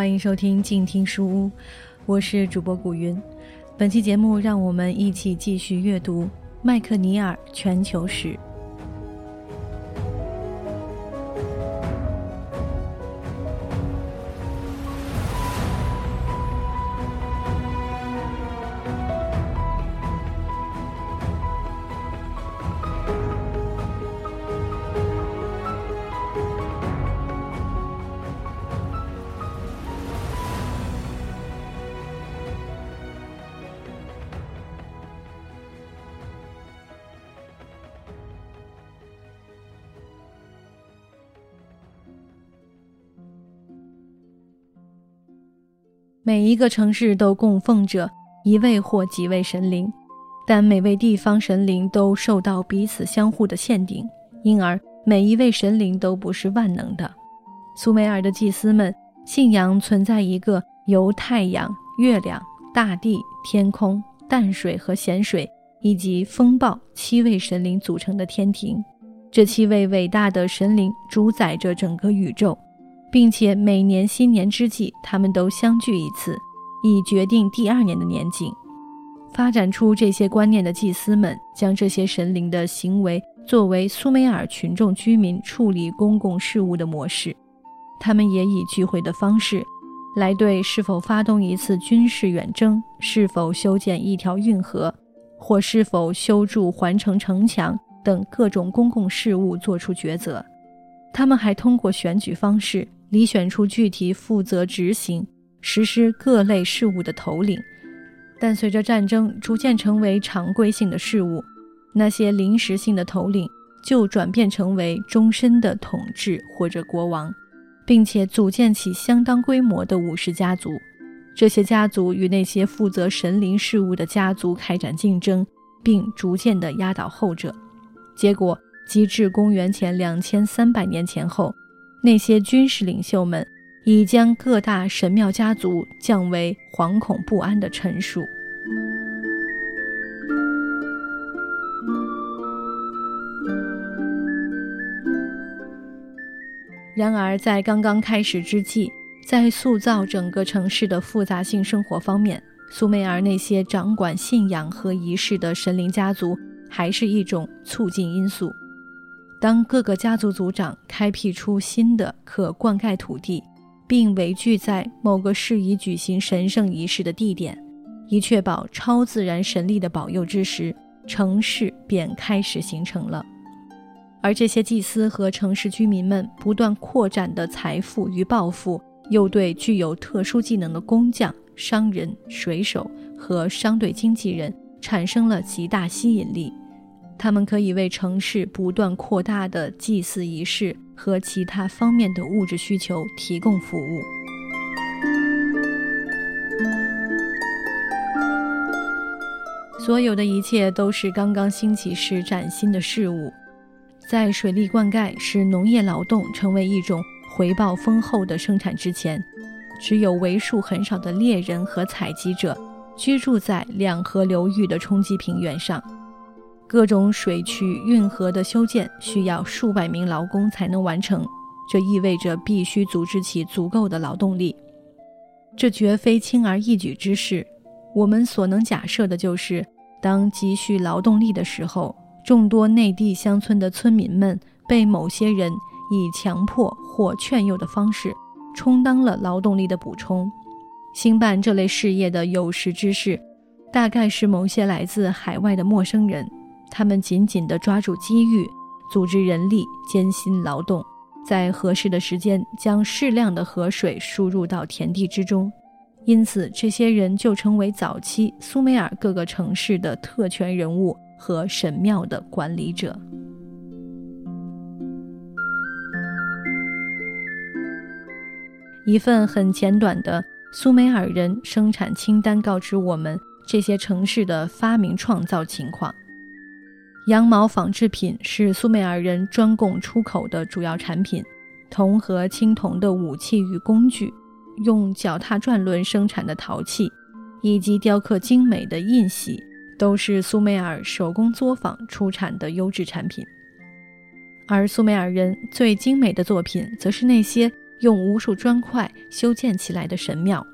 欢迎收听静听书屋，我是主播古云。本期节目，让我们一起继续阅读麦克尼尔全球史。每一个城市都供奉着一位或几位神灵，但每位地方神灵都受到彼此相互的限定，因而每一位神灵都不是万能的。苏美尔的祭司们信仰存在一个由太阳、月亮、大地、天空、淡水和咸水以及风暴七位神灵组成的天庭，这七位伟大的神灵主宰着整个宇宙。并且每年新年之际，他们都相聚一次，以决定第二年的年景。发展出这些观念的祭司们，将这些神灵的行为作为苏美尔群众居民处理公共事务的模式。他们也以聚会的方式，来对是否发动一次军事远征、是否修建一条运河，或是否修筑环城城墙等各种公共事务作出抉择。他们还通过选举方式。里选出具体负责执行、实施各类事务的头领，但随着战争逐渐成为常规性的事务，那些临时性的头领就转变成为终身的统治或者国王，并且组建起相当规模的武士家族。这些家族与那些负责神灵事务的家族开展竞争，并逐渐地压倒后者。结果，即至公元前两千三百年前后。那些军事领袖们已将各大神庙家族降为惶恐不安的臣属。然而，在刚刚开始之际，在塑造整个城市的复杂性生活方面，苏美尔那些掌管信仰和仪式的神灵家族还是一种促进因素。当各个家族族长开辟出新的可灌溉土地，并围聚在某个适宜举行神圣仪式的地点，以确保超自然神力的保佑之时，城市便开始形成了。而这些祭司和城市居民们不断扩展的财富与抱负，又对具有特殊技能的工匠、商人、水手和商队经纪人产生了极大吸引力。他们可以为城市不断扩大的祭祀仪式和其他方面的物质需求提供服务。所有的一切都是刚刚兴起时崭新的事物。在水利灌溉使农业劳动成为一种回报丰厚的生产之前，只有为数很少的猎人和采集者居住在两河流域的冲积平原上。各种水渠、运河的修建需要数百名劳工才能完成，这意味着必须组织起足够的劳动力。这绝非轻而易举之事。我们所能假设的就是，当急需劳动力的时候，众多内地乡村的村民们被某些人以强迫或劝诱的方式，充当了劳动力的补充。兴办这类事业的有识之士，大概是某些来自海外的陌生人。他们紧紧地抓住机遇，组织人力，艰辛劳动，在合适的时间将适量的河水输入到田地之中。因此，这些人就成为早期苏美尔各个城市的特权人物和神庙的管理者。一份很简短的苏美尔人生产清单告知我们这些城市的发明创造情况。羊毛纺织品是苏美尔人专供出口的主要产品，铜和青铜的武器与工具，用脚踏转轮生产的陶器，以及雕刻精美的印玺，都是苏美尔手工作坊出产的优质产品。而苏美尔人最精美的作品，则是那些用无数砖块修建起来的神庙。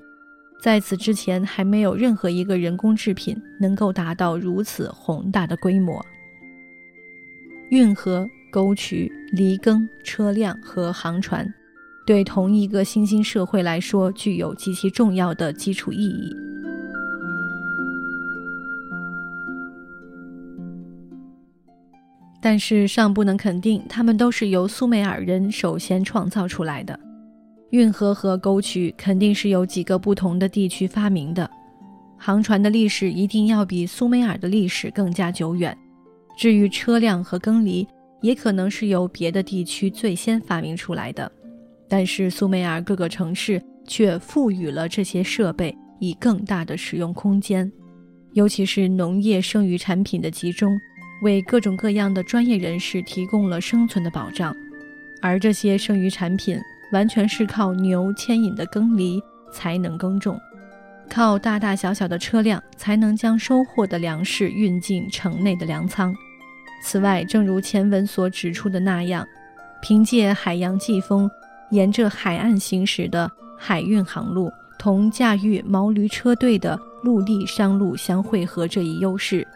在此之前，还没有任何一个人工制品能够达到如此宏大的规模。运河、沟渠、犁耕、车辆和航船，对同一个新兴社会来说，具有极其重要的基础意义。但是尚不能肯定，他们都是由苏美尔人首先创造出来的。运河和沟渠肯定是由几个不同的地区发明的。航船的历史一定要比苏美尔的历史更加久远。至于车辆和耕犁，也可能是由别的地区最先发明出来的。但是苏美尔各个城市却赋予了这些设备以更大的使用空间，尤其是农业剩余产品的集中。为各种各样的专业人士提供了生存的保障，而这些剩余产品完全是靠牛牵引的耕犁才能耕种，靠大大小小的车辆才能将收获的粮食运进城内的粮仓。此外，正如前文所指出的那样，凭借海洋季风，沿着海岸行驶的海运航路，同驾驭毛驴车队的陆地商路相汇合这一优势。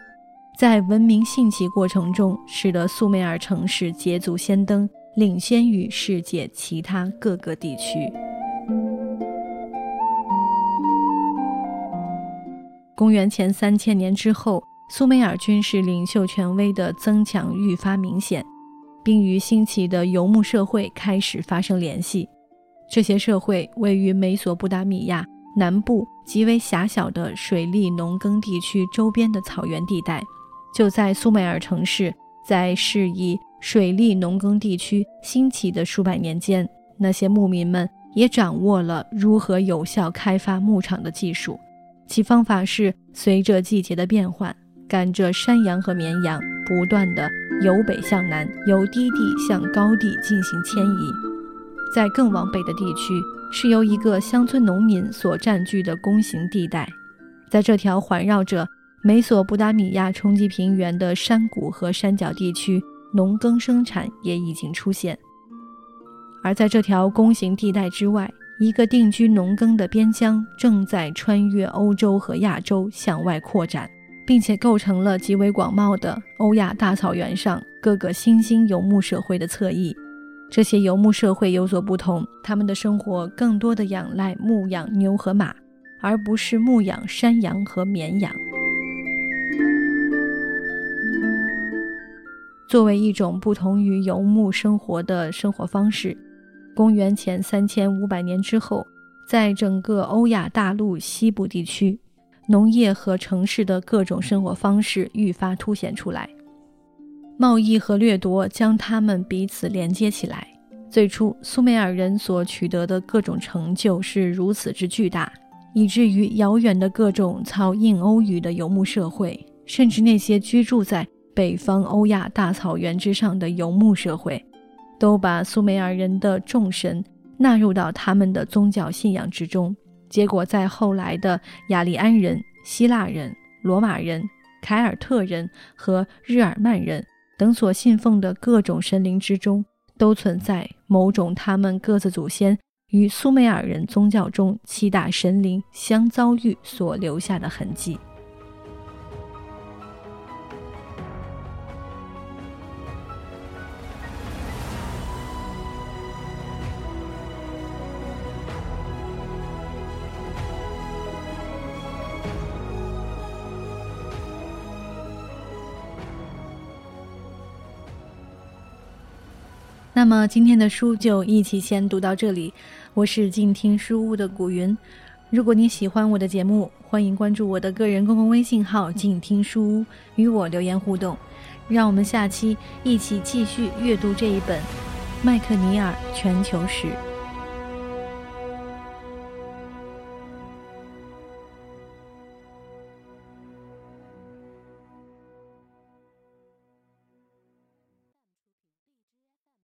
在文明兴起过程中，使得苏美尔城市捷足先登，领先于世界其他各个地区。公元前三千年之后，苏美尔军事领袖权威的增强愈发明显，并与兴起的游牧社会开始发生联系。这些社会位于美索不达米亚南部极为狭小的水利农耕地区周边的草原地带。就在苏美尔城市在适宜水利农耕地区兴起的数百年间，那些牧民们也掌握了如何有效开发牧场的技术。其方法是随着季节的变换，赶着山羊和绵羊，不断的由北向南，由低地向高地进行迁移。在更往北的地区，是由一个乡村农民所占据的弓形地带，在这条环绕着。美索不达米亚冲积平原的山谷和山脚地区，农耕生产也已经出现。而在这条弓形地带之外，一个定居农耕的边疆正在穿越欧洲和亚洲向外扩展，并且构成了极为广袤的欧亚大草原上各个新兴游牧社会的侧翼。这些游牧社会有所不同，他们的生活更多的仰赖牧养牛和马，而不是牧养山羊和绵羊。作为一种不同于游牧生活的生活方式，公元前三千五百年之后，在整个欧亚大陆西部地区，农业和城市的各种生活方式愈发凸显出来。贸易和掠夺将他们彼此连接起来。最初，苏美尔人所取得的各种成就是如此之巨大，以至于遥远的各种操印欧语的游牧社会，甚至那些居住在。北方欧亚大草原之上的游牧社会，都把苏美尔人的众神纳入到他们的宗教信仰之中。结果，在后来的雅利安人、希腊人、罗马人、凯尔特人和日耳曼人等所信奉的各种神灵之中，都存在某种他们各自祖先与苏美尔人宗教中七大神灵相遭遇所留下的痕迹。那么今天的书就一起先读到这里。我是静听书屋的古云。如果你喜欢我的节目，欢迎关注我的个人公共微信号“静听书屋”，与我留言互动。让我们下期一起继续阅读这一本《麦克尼尔全球史》。